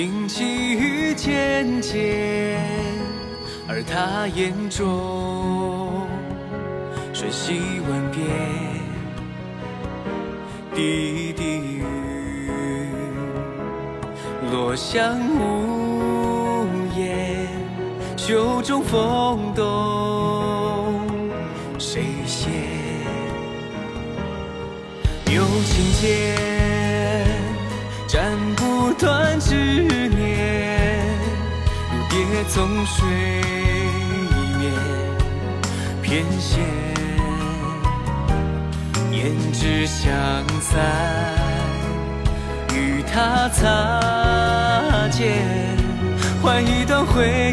轻起雨渐渐，而他眼中瞬息万变。滴滴雨落向无言，袖中风动，谁先？有情剑斩不断执。从水面翩跹，胭脂香散，与他擦肩，换一段回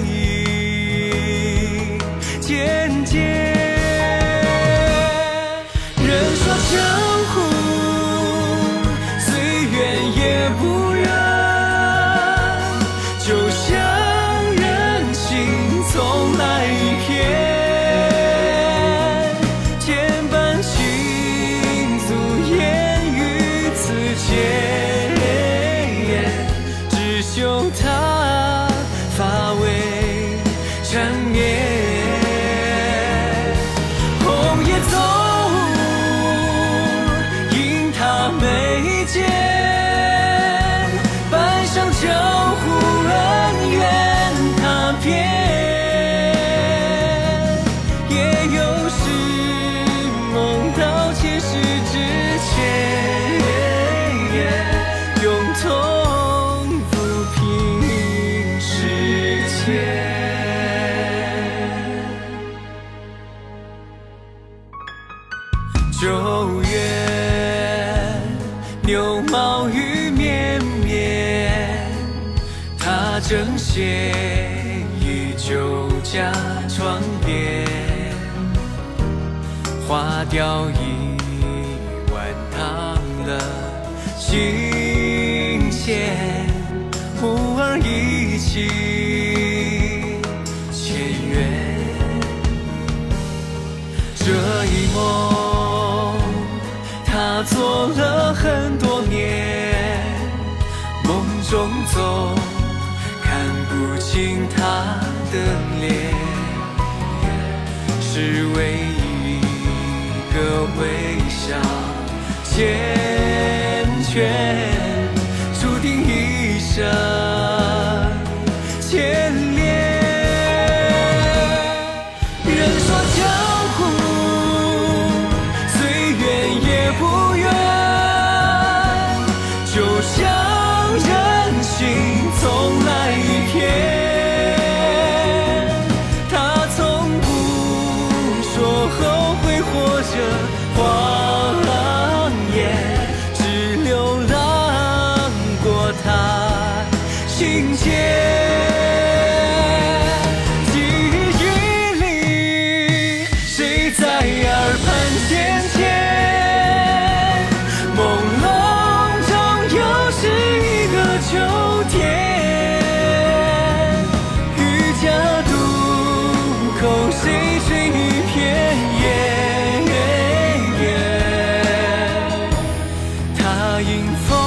牛毛雨绵绵，他正斜于酒家窗边，花掉一碗烫了琴弦，忽而一起前缘。这一梦，做了很多年，梦中总看不清他的脸，是唯一一个微笑缱绻，注定一生就像人心从来一片。他从不说后悔或者谎言，只流浪过他心间。渡口，谁吹一片叶？他迎风